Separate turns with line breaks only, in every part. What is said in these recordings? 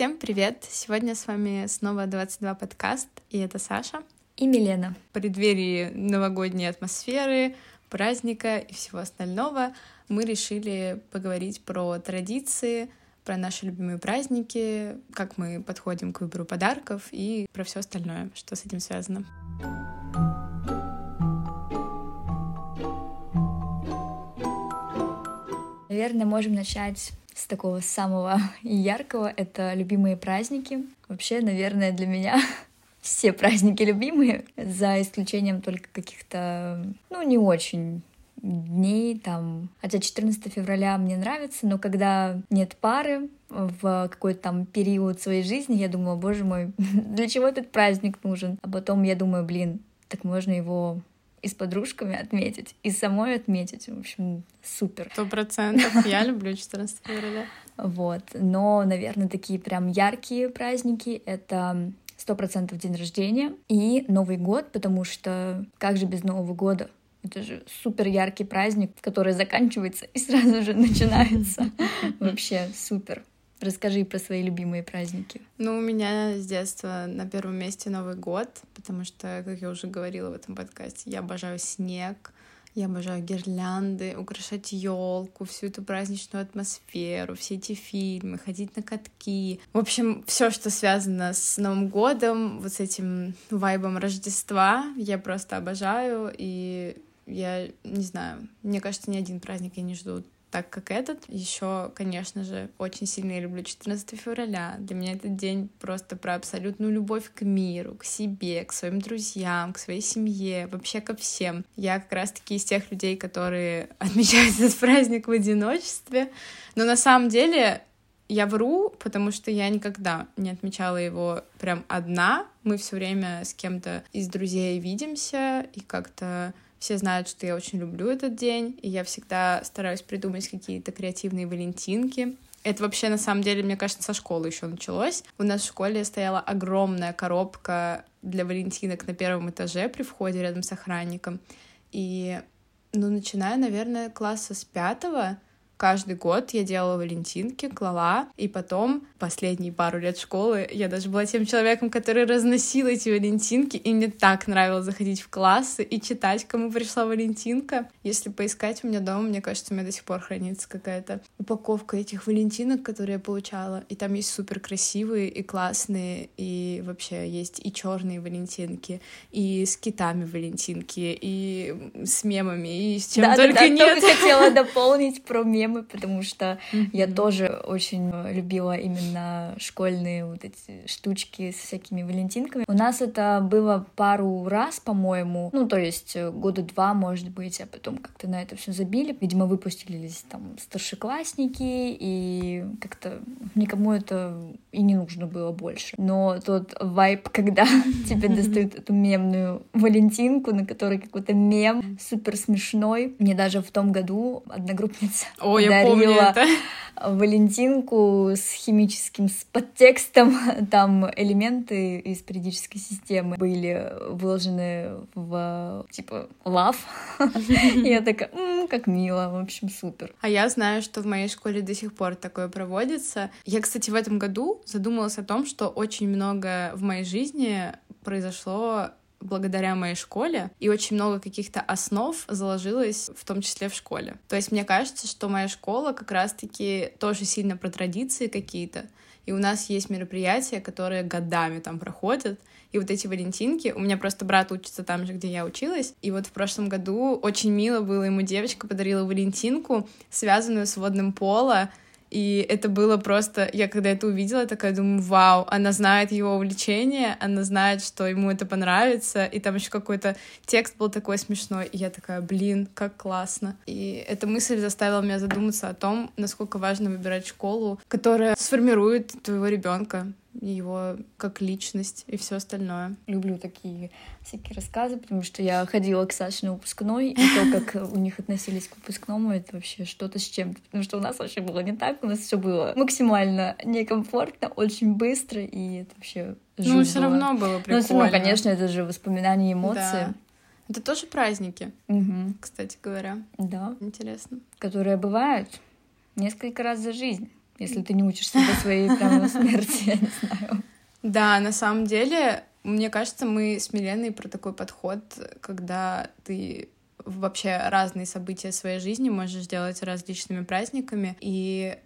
Всем привет! Сегодня с вами снова 22 подкаст, и это Саша.
И Милена.
В преддверии новогодней атмосферы, праздника и всего остального мы решили поговорить про традиции, про наши любимые праздники, как мы подходим к выбору подарков и про все остальное, что с этим связано.
Наверное, можем начать с такого самого яркого. Это любимые праздники. Вообще, наверное, для меня все праздники любимые, за исключением только каких-то, ну, не очень дней, там, хотя 14 февраля мне нравится, но когда нет пары в какой-то там период своей жизни, я думаю, боже мой, для чего этот праздник нужен? А потом я думаю, блин, так можно его и с подружками отметить, и самой отметить. В общем, супер.
Сто процентов. Я люблю 14 февраля.
Вот. Но, наверное, такие прям яркие праздники — это сто процентов день рождения и Новый год, потому что как же без Нового года? Это же супер яркий праздник, который заканчивается и сразу же начинается. Вообще супер. Расскажи про свои любимые праздники.
Ну, у меня с детства на первом месте Новый год, потому что, как я уже говорила в этом подкасте, я обожаю снег, я обожаю гирлянды, украшать елку, всю эту праздничную атмосферу, все эти фильмы, ходить на катки. В общем, все, что связано с Новым годом, вот с этим вайбом Рождества, я просто обожаю. И я не знаю, мне кажется, ни один праздник я не жду так как этот. Еще, конечно же, очень сильно я люблю 14 февраля. Для меня этот день просто про абсолютную любовь к миру, к себе, к своим друзьям, к своей семье, вообще ко всем. Я как раз-таки из тех людей, которые отмечают этот праздник в одиночестве. Но на самом деле я вру, потому что я никогда не отмечала его прям одна. Мы все время с кем-то из друзей видимся и как-то все знают, что я очень люблю этот день, и я всегда стараюсь придумать какие-то креативные валентинки. Это вообще, на самом деле, мне кажется, со школы еще началось. У нас в школе стояла огромная коробка для валентинок на первом этаже при входе рядом с охранником. И, ну, начиная, наверное, класса с пятого, Каждый год я делала валентинки, клала, и потом, последние пару лет школы, я даже была тем человеком, который разносил эти валентинки, и мне так нравилось заходить в классы и читать, кому пришла валентинка. Если поискать у меня дома, мне кажется, у меня до сих пор хранится какая-то упаковка этих валентинок, которые я получала, и там есть супер красивые и классные, и вообще есть и черные валентинки, и с китами валентинки, и с мемами, и с чем да, только да, да, нет.
Только хотела дополнить про мемы потому что я тоже очень любила именно школьные вот эти штучки с всякими валентинками. У нас это было пару раз, по-моему, ну, то есть э, года два, может быть, а потом как-то на это все забили. Видимо, выпустились там старшеклассники, и как-то никому это и не нужно было больше. Но тот вайп, когда тебе достают эту мемную валентинку, на которой какой-то мем супер смешной. Мне даже в том году одногруппница
О, это.
Валентинку с химическим с подтекстом. Там элементы из периодической системы были выложены в типа лав. Я такая, как мило, в общем, супер.
А я знаю, что в моей школе до сих пор такое проводится. Я, кстати, в этом году задумалась о том, что очень много в моей жизни произошло благодаря моей школе, и очень много каких-то основ заложилось, в том числе в школе. То есть мне кажется, что моя школа как раз-таки тоже сильно про традиции какие-то, и у нас есть мероприятия, которые годами там проходят, и вот эти валентинки, у меня просто брат учится там же, где я училась, и вот в прошлом году очень мило было, ему девочка подарила валентинку, связанную с водным поло, и это было просто... Я когда это увидела, такая думаю, вау, она знает его увлечение, она знает, что ему это понравится, и там еще какой-то текст был такой смешной, и я такая, блин, как классно. И эта мысль заставила меня задуматься о том, насколько важно выбирать школу, которая сформирует твоего ребенка его как личность и все остальное.
Люблю такие всякие рассказы, потому что я ходила к Саше на выпускной, и то, как у них относились к выпускному, это вообще что-то с чем-то. Потому что у нас вообще было не так, у нас все было максимально некомфортно, очень быстро, и это вообще
Ну, все равно было прикольно. Ну, все равно,
конечно, это же воспоминания и эмоции. Да.
Это тоже праздники,
угу.
кстати говоря.
Да.
Интересно.
Которые бывают несколько раз за жизнь если ты не учишься до своей прямо смерти, я не знаю.
Да, на самом деле, мне кажется, мы с Миленой про такой подход, когда ты вообще разные события своей жизни можешь делать различными праздниками, и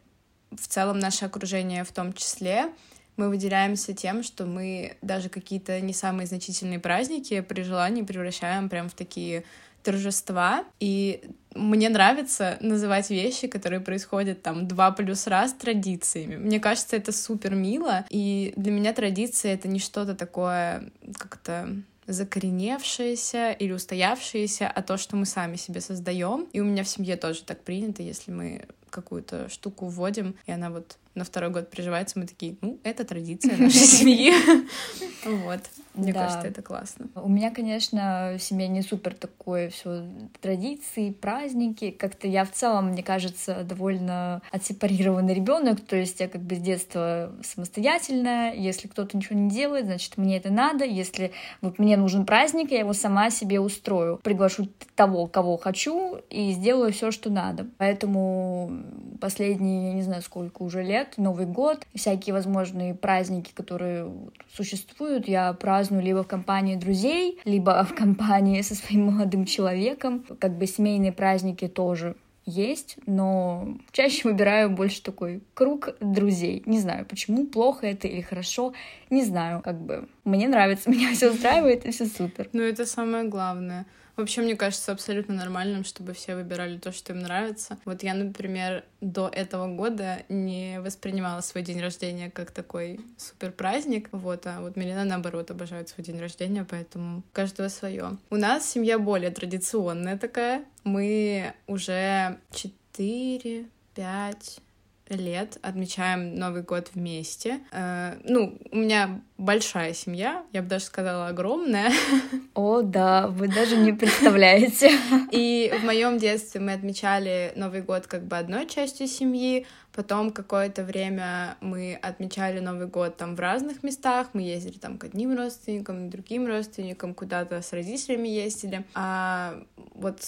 в целом наше окружение в том числе, мы выделяемся тем, что мы даже какие-то не самые значительные праздники при желании превращаем прям в такие торжества. И мне нравится называть вещи, которые происходят там два плюс раз традициями. Мне кажется, это супер мило. И для меня традиция — это не что-то такое как-то закореневшееся или устоявшееся, а то, что мы сами себе создаем. И у меня в семье тоже так принято, если мы какую-то штуку вводим, и она вот на второй год приживается, мы такие, ну, это традиция нашей семьи. Вот. Мне да. кажется, это классно.
У меня, конечно, в семье не супер такое все традиции, праздники. Как-то я в целом, мне кажется, довольно отсепарированный ребенок. То есть я как бы с детства самостоятельная. Если кто-то ничего не делает, значит, мне это надо. Если вот мне нужен праздник, я его сама себе устрою. Приглашу того, кого хочу, и сделаю все, что надо. Поэтому последние, я не знаю, сколько уже лет, Новый год, всякие возможные праздники, которые существуют, я праздную либо в компании друзей, либо в компании со своим молодым человеком. Как бы семейные праздники тоже есть, но чаще выбираю больше такой круг друзей. Не знаю, почему, плохо это или хорошо, не знаю, как бы мне нравится, меня все устраивает и все супер.
Ну, это самое главное. Вообще, мне кажется, абсолютно нормальным, чтобы все выбирали то, что им нравится. Вот я, например, до этого года не воспринимала свой день рождения как такой супер праздник. Вот, а вот Милена, наоборот, обожает свой день рождения, поэтому каждого свое. У нас семья более традиционная такая. Мы уже 4, 5, лет отмечаем Новый год вместе. Э, ну, у меня большая семья, я бы даже сказала огромная.
О, да, вы даже не представляете.
И в моем детстве мы отмечали Новый год как бы одной частью семьи, потом какое-то время мы отмечали Новый год там в разных местах, мы ездили там к одним родственникам, к другим родственникам, куда-то с родителями ездили. А вот,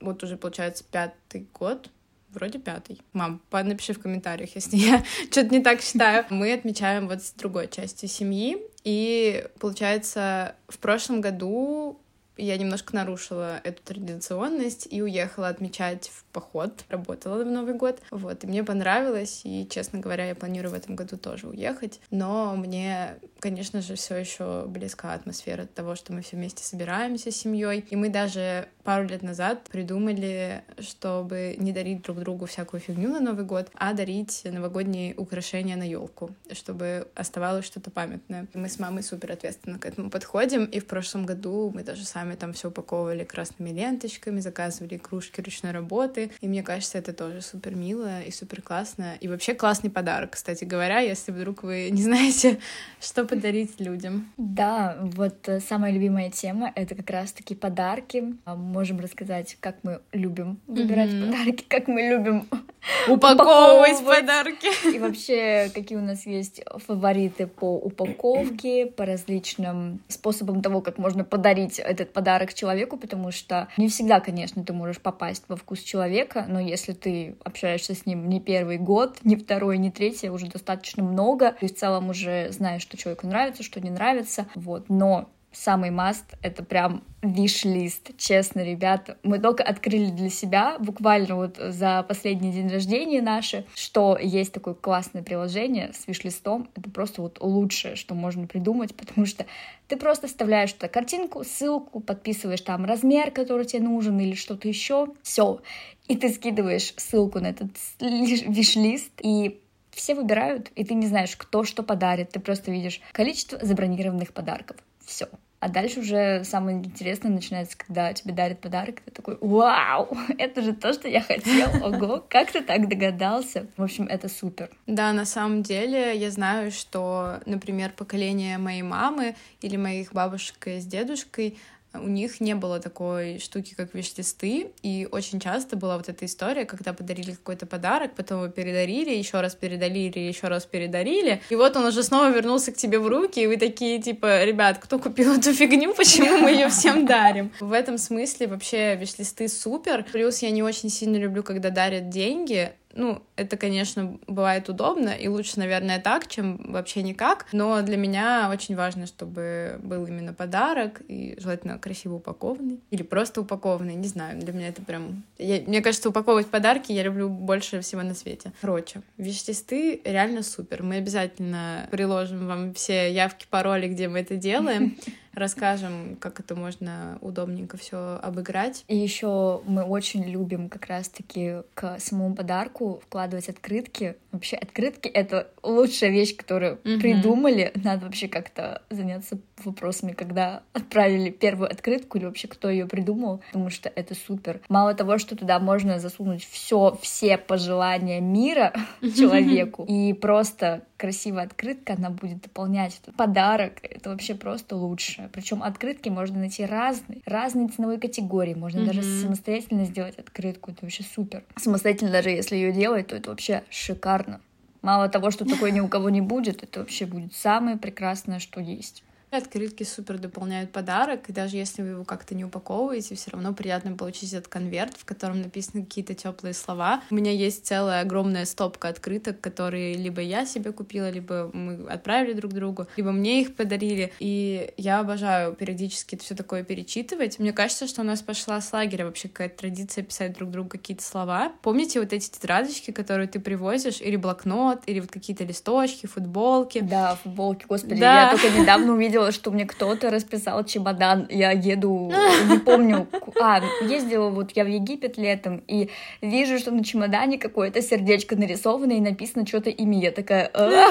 вот уже, получается, пятый год Вроде пятый. Мам, напиши в комментариях, если я что-то не так считаю. Мы отмечаем вот с другой части семьи. И получается, в прошлом году я немножко нарушила эту традиционность и уехала отмечать в поход. Работала в Новый год. Вот, и мне понравилось, и, честно говоря, я планирую в этом году тоже уехать. Но мне, конечно же, все еще близка атмосфера того, что мы все вместе собираемся с семьей. И мы даже пару лет назад придумали, чтобы не дарить друг другу всякую фигню на Новый год, а дарить новогодние украшения на елку, чтобы оставалось что-то памятное. Мы с мамой супер ответственно к этому подходим, и в прошлом году мы даже сами там все упаковывали красными ленточками, заказывали кружки ручной работы, и мне кажется, это тоже супер мило и супер классно, и вообще классный подарок, кстати говоря, если вдруг вы не знаете, что подарить людям.
Да, вот э, самая любимая тема — это как раз-таки подарки можем рассказать, как мы любим выбирать mm-hmm. подарки, как мы любим
упаковывать подарки.
И вообще, какие у нас есть фавориты по упаковке, по различным способам того, как можно подарить этот подарок человеку, потому что не всегда, конечно, ты можешь попасть во вкус человека, но если ты общаешься с ним не первый год, не второй, не третий, уже достаточно много, ты в целом уже знаешь, что человеку нравится, что не нравится, вот, но самый маст — это прям виш-лист, честно, ребята. Мы только открыли для себя, буквально вот за последний день рождения наши, что есть такое классное приложение с виш-листом. Это просто вот лучшее, что можно придумать, потому что ты просто вставляешь туда картинку, ссылку, подписываешь там размер, который тебе нужен или что-то еще, все. И ты скидываешь ссылку на этот виш-лист, и все выбирают, и ты не знаешь, кто что подарит. Ты просто видишь количество забронированных подарков все. А дальше уже самое интересное начинается, когда тебе дарят подарок, ты такой, вау, это же то, что я хотел, ого, как ты так догадался? В общем, это супер.
Да, на самом деле я знаю, что, например, поколение моей мамы или моих бабушек с дедушкой, у них не было такой штуки, как виш-листы, и очень часто была вот эта история, когда подарили какой-то подарок, потом его передарили, еще раз передарили, еще раз передарили, и вот он уже снова вернулся к тебе в руки, и вы такие, типа, ребят, кто купил эту фигню, почему мы ее всем дарим? В этом смысле вообще виш-листы супер, плюс я не очень сильно люблю, когда дарят деньги, ну, это, конечно, бывает удобно, и лучше, наверное, так, чем вообще никак, но для меня очень важно, чтобы был именно подарок, и желательно красиво упакованный, или просто упакованный, не знаю, для меня это прям... Я, мне кажется, упаковывать подарки я люблю больше всего на свете. Короче, виш-листы реально супер, мы обязательно приложим вам все явки, пароли, где мы это делаем, расскажем, как это можно удобненько все обыграть.
И еще мы очень любим как раз-таки к самому подарку вкладывать открытки. Вообще открытки — это лучшая вещь, которую mm-hmm. придумали. Надо вообще как-то заняться вопросами, когда отправили первую открытку или вообще кто ее придумал, потому что это супер. Мало того, что туда можно засунуть все, все пожелания мира человеку, и просто красивая открытка, она будет дополнять этот подарок. Это вообще просто лучше. Причем открытки можно найти разные, разные ценовые категории. Можно mm-hmm. даже самостоятельно сделать открытку. Это вообще супер. Самостоятельно даже если ее делать, то это вообще шикарно. Мало того, что такое ни у кого не будет, это вообще будет самое прекрасное, что есть.
Открытки супер дополняют подарок, и даже если вы его как-то не упаковываете, все равно приятно получить этот конверт, в котором написаны какие-то теплые слова. У меня есть целая огромная стопка открыток, которые либо я себе купила, либо мы отправили друг другу, либо мне их подарили. И я обожаю периодически это все такое перечитывать. Мне кажется, что у нас пошла с лагеря вообще какая-то традиция писать друг другу какие-то слова. Помните вот эти тетрадочки, которые ты привозишь, или блокнот, или вот какие-то листочки, футболки?
Да, футболки, господи, да. я только недавно увидела видела, что мне кто-то расписал чемодан. Я еду, не помню. А, ездила вот я в Египет летом, и вижу, что на чемодане какое-то сердечко нарисовано, и написано что-то имя. Я такая, «А,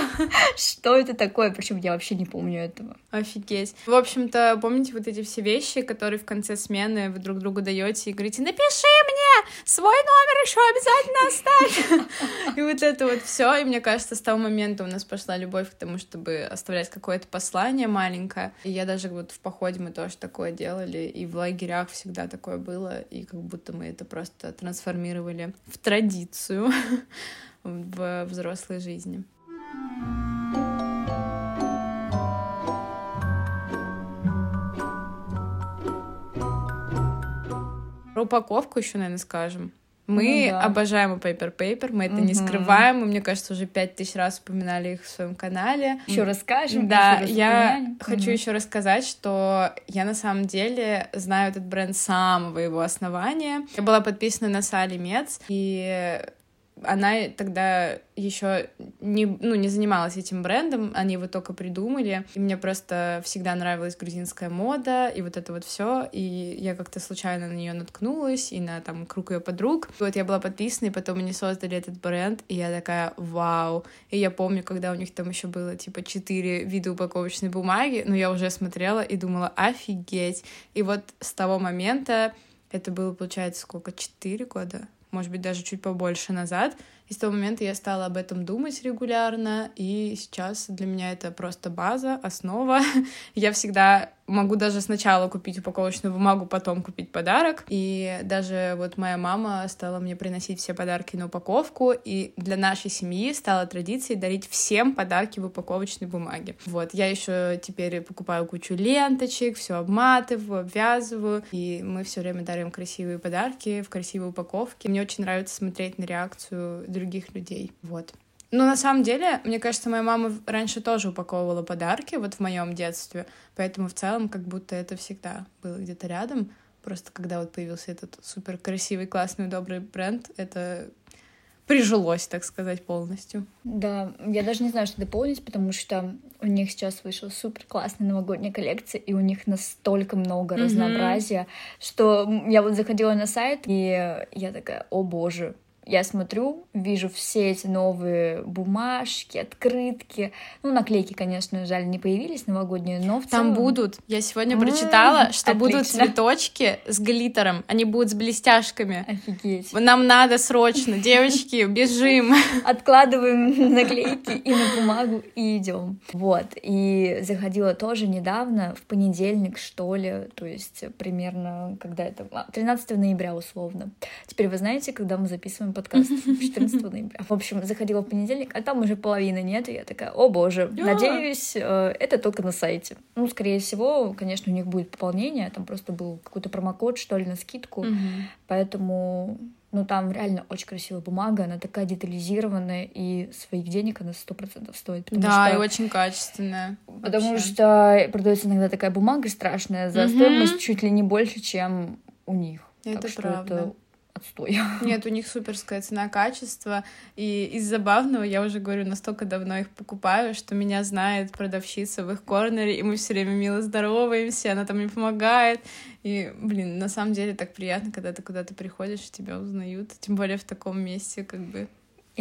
что это такое? Причем я вообще не помню этого.
Офигеть. В общем-то, помните вот эти все вещи, которые в конце смены вы друг другу даете и говорите, напиши мне свой номер еще обязательно оставь. И вот это вот все. И мне кажется, с того момента у нас пошла любовь к тому, чтобы оставлять какое-то послание маленькое. И я даже вот в походе мы тоже такое делали, и в лагерях всегда такое было, и как будто мы это просто трансформировали в традицию в взрослой жизни. Про упаковку еще, наверное, скажем. Мы ну, да. обожаем Paper Paper, мы это угу. не скрываем, мы, мне кажется, уже пять тысяч раз упоминали их в своем канале.
Еще расскажем.
Да, еще я упомянем. хочу угу. еще рассказать, что я на самом деле знаю этот бренд с самого его основания. Я была подписана на Сали Мец, и она тогда еще не, ну, не занималась этим брендом, они его только придумали. И мне просто всегда нравилась грузинская мода и вот это вот все. И я как-то случайно на нее наткнулась и на там круг ее подруг. И вот я была подписана, и потом они создали этот бренд, и я такая, вау. И я помню, когда у них там еще было типа четыре вида упаковочной бумаги, но я уже смотрела и думала, офигеть. И вот с того момента это было, получается, сколько? Четыре года? Может быть, даже чуть побольше назад. И с того момента я стала об этом думать регулярно, и сейчас для меня это просто база, основа. я всегда могу даже сначала купить упаковочную бумагу, потом купить подарок. И даже вот моя мама стала мне приносить все подарки на упаковку, и для нашей семьи стала традицией дарить всем подарки в упаковочной бумаге. Вот, я еще теперь покупаю кучу ленточек, все обматываю, обвязываю, и мы все время дарим красивые подарки в красивой упаковке. Мне очень нравится смотреть на реакцию других людей. Вот. Ну, на самом деле, мне кажется, моя мама раньше тоже упаковывала подарки, вот в моем детстве, поэтому в целом как будто это всегда было где-то рядом. Просто когда вот появился этот супер красивый, классный, добрый бренд, это прижилось, так сказать, полностью.
Да, я даже не знаю, что дополнить, потому что у них сейчас вышла супер классная новогодняя коллекция, и у них настолько много mm-hmm. разнообразия, что я вот заходила на сайт, и я такая, о боже, я смотрю, вижу все эти новые бумажки, открытки. Ну, наклейки, конечно, жаль, не появились новогодние, но в
Там
целом...
будут. Я сегодня прочитала, что отлично. будут цветочки с глиттером. Они будут с блестяшками.
Офигеть.
Нам надо срочно, девочки, бежим.
Откладываем наклейки и на бумагу и идем. Вот. И заходила тоже недавно, в понедельник, что ли, то есть примерно, когда это... 13 а, ноября, условно. Теперь вы знаете, когда мы записываем записываем подкаст 14 ноября. В общем, заходила в понедельник, а там уже половины нет, и я такая, о боже, надеюсь, э, это только на сайте. Ну, скорее всего, конечно, у них будет пополнение, там просто был какой-то промокод, что ли, на скидку, поэтому но там реально очень красивая бумага, она такая детализированная, и своих денег она сто процентов стоит.
Да, что... и очень качественная.
Потому вообще. что продается иногда такая бумага страшная за угу. стоимость чуть ли не больше, чем у них.
Это
так
правда.
Это отстой.
Нет, у них суперская цена-качество. И из забавного, я уже говорю, настолько давно их покупаю, что меня знает продавщица в их корнере, и мы все время мило здороваемся, она там мне помогает. И, блин, на самом деле так приятно, когда ты куда-то приходишь, и тебя узнают, тем более в таком месте, как бы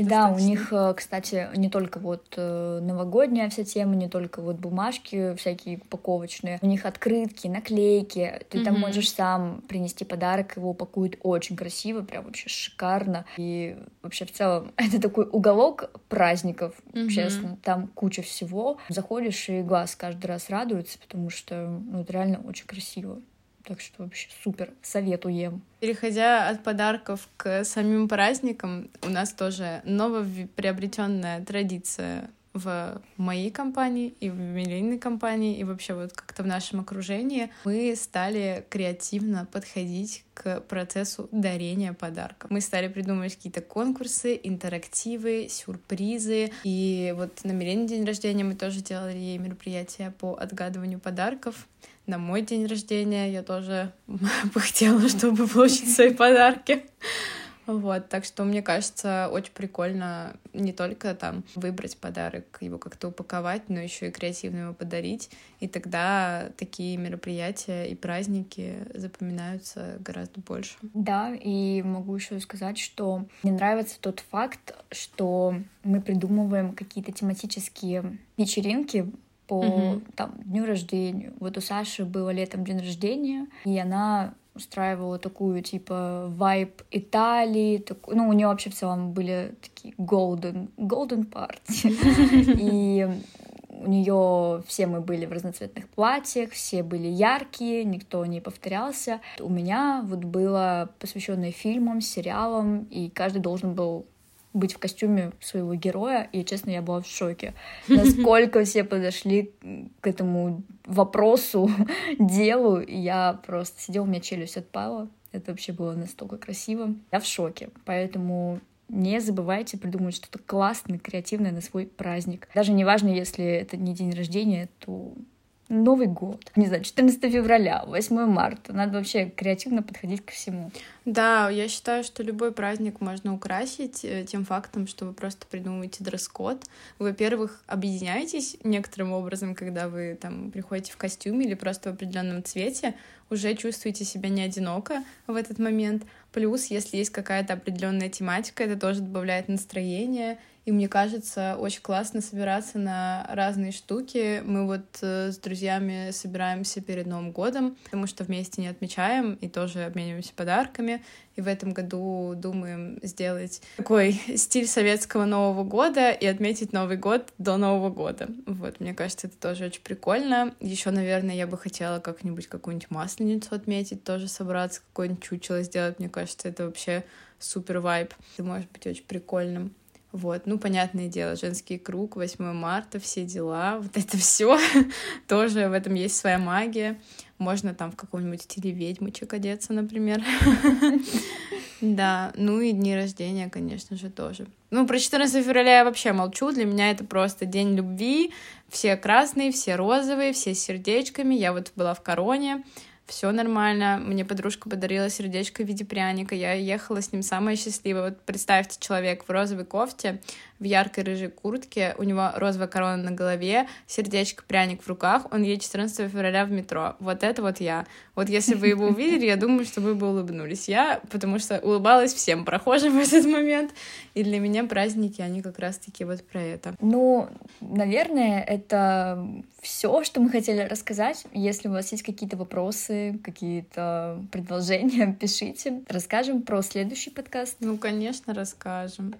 и да, у них, э, кстати, не только вот э, новогодняя вся тема, не только вот бумажки всякие упаковочные, у них открытки, наклейки, ты mm-hmm. там можешь сам принести подарок, его упакуют очень красиво, прям вообще шикарно. И вообще в целом это такой уголок праздников, mm-hmm. честно, там куча всего. Заходишь, и глаз каждый раз радуется, потому что ну, это реально очень красиво. Так что вообще супер, советуем.
Переходя от подарков к самим праздникам, у нас тоже новоприобретенная традиция в моей компании и в миллионной компании и вообще вот как-то в нашем окружении мы стали креативно подходить к процессу дарения подарков. Мы стали придумывать какие-то конкурсы, интерактивы, сюрпризы. И вот на Милене день рождения мы тоже делали ей мероприятия по отгадыванию подарков на мой день рождения я тоже бы хотела, чтобы получить свои подарки. Вот, так что мне кажется, очень прикольно не только там выбрать подарок, его как-то упаковать, но еще и креативно его подарить. И тогда такие мероприятия и праздники запоминаются гораздо больше.
Да, и могу еще сказать, что мне нравится тот факт, что мы придумываем какие-то тематические вечеринки по mm-hmm. там, дню рождения. Вот у Саши было летом день рождения, и она устраивала такую, типа, вайб Италии, так, ну, у нее вообще в целом были такие golden, golden party, и у нее все мы были в разноцветных платьях, все были яркие, никто не повторялся. У меня вот было посвященное фильмам, сериалам, и каждый должен был быть в костюме своего героя, и, честно, я была в шоке. Насколько все подошли к этому вопросу, делу, я просто сидела, у меня челюсть отпала. Это вообще было настолько красиво. Я в шоке, поэтому не забывайте придумать что-то классное, креативное на свой праздник. Даже неважно, если это не день рождения, то Новый год, не знаю, 14 февраля, 8 марта. Надо вообще креативно подходить ко всему.
Да, я считаю, что любой праздник можно украсить э, тем фактом, что вы просто придумываете дресс-код. Вы, во-первых, объединяетесь некоторым образом, когда вы там приходите в костюме или просто в определенном цвете, уже чувствуете себя не одиноко в этот момент. Плюс, если есть какая-то определенная тематика, это тоже добавляет настроение, и мне кажется, очень классно собираться на разные штуки. Мы вот э, с друзьями собираемся перед Новым годом, потому что вместе не отмечаем и тоже обмениваемся подарками. И в этом году думаем сделать такой стиль советского Нового года и отметить Новый год до Нового года. Вот, мне кажется, это тоже очень прикольно. Еще, наверное, я бы хотела как-нибудь какую-нибудь масленицу отметить, тоже собраться, какое-нибудь чучело сделать. Мне кажется, это вообще супер вайб. Это может быть очень прикольным. Вот, ну, понятное дело, женский круг, 8 марта, все дела, вот это все тоже в этом есть своя магия. Можно там в каком-нибудь стиле ведьмочек одеться, например. Да, ну и дни рождения, конечно же, тоже. Ну, про 14 февраля я вообще молчу, для меня это просто день любви, все красные, все розовые, все с сердечками, я вот была в короне, все нормально. Мне подружка подарила сердечко в виде пряника. Я ехала с ним самая счастливая. Вот представьте, человек в розовой кофте, в яркой рыжей куртке, у него розовая корона на голове, сердечко, пряник в руках, он едет 14 февраля в метро. Вот это вот я. Вот если бы его увидели, я думаю, что вы бы улыбнулись. Я, потому что улыбалась всем прохожим в этот момент, и для меня праздники, они как раз-таки вот про это.
Ну, наверное, это все, что мы хотели рассказать. Если у вас есть какие-то вопросы, какие-то предложения, пишите. Расскажем про следующий подкаст.
Ну, конечно, расскажем.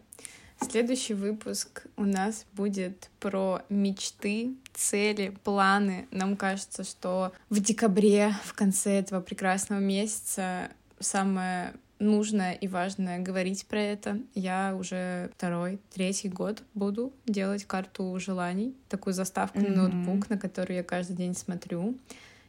Следующий выпуск у нас будет про мечты, цели, планы. Нам кажется, что в декабре, в конце этого прекрасного месяца, самое нужное и важное говорить про это. Я уже второй, третий год буду делать карту желаний, такую заставку mm-hmm. на ноутбук, на которую я каждый день смотрю.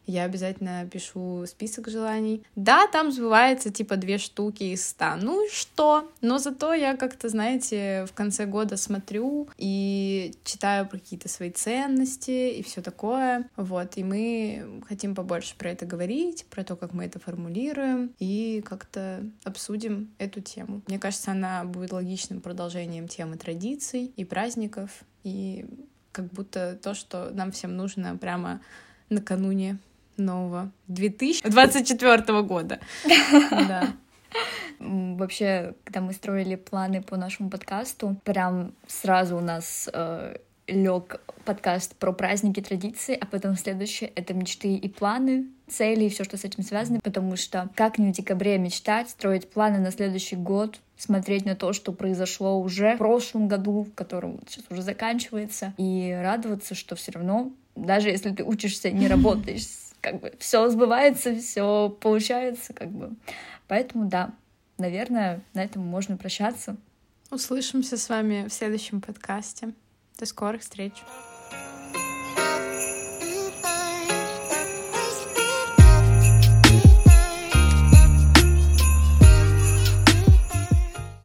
Я обязательно пишу список желаний. Да, там сбывается типа две штуки из ста. Ну и что? Но зато я как-то, знаете, в конце года смотрю и читаю про какие-то свои ценности и все такое. Вот, и мы хотим побольше про это говорить, про то, как мы это формулируем, и как-то обсудим эту тему. Мне кажется, она будет логичным продолжением темы традиций и праздников, и как будто то, что нам всем нужно прямо накануне нового 2024 года. Да.
Вообще, когда мы строили планы по нашему подкасту, прям сразу у нас э, лег подкаст про праздники, традиции, а потом следующее — это мечты и планы, цели и все, что с этим связано, потому что как не в декабре мечтать, строить планы на следующий год, смотреть на то, что произошло уже в прошлом году, в котором сейчас уже заканчивается, и радоваться, что все равно, даже если ты учишься не работаешь, как бы все сбывается, все получается, как бы. Поэтому да, наверное, на этом можно прощаться.
Услышимся с вами в следующем подкасте. До скорых встреч.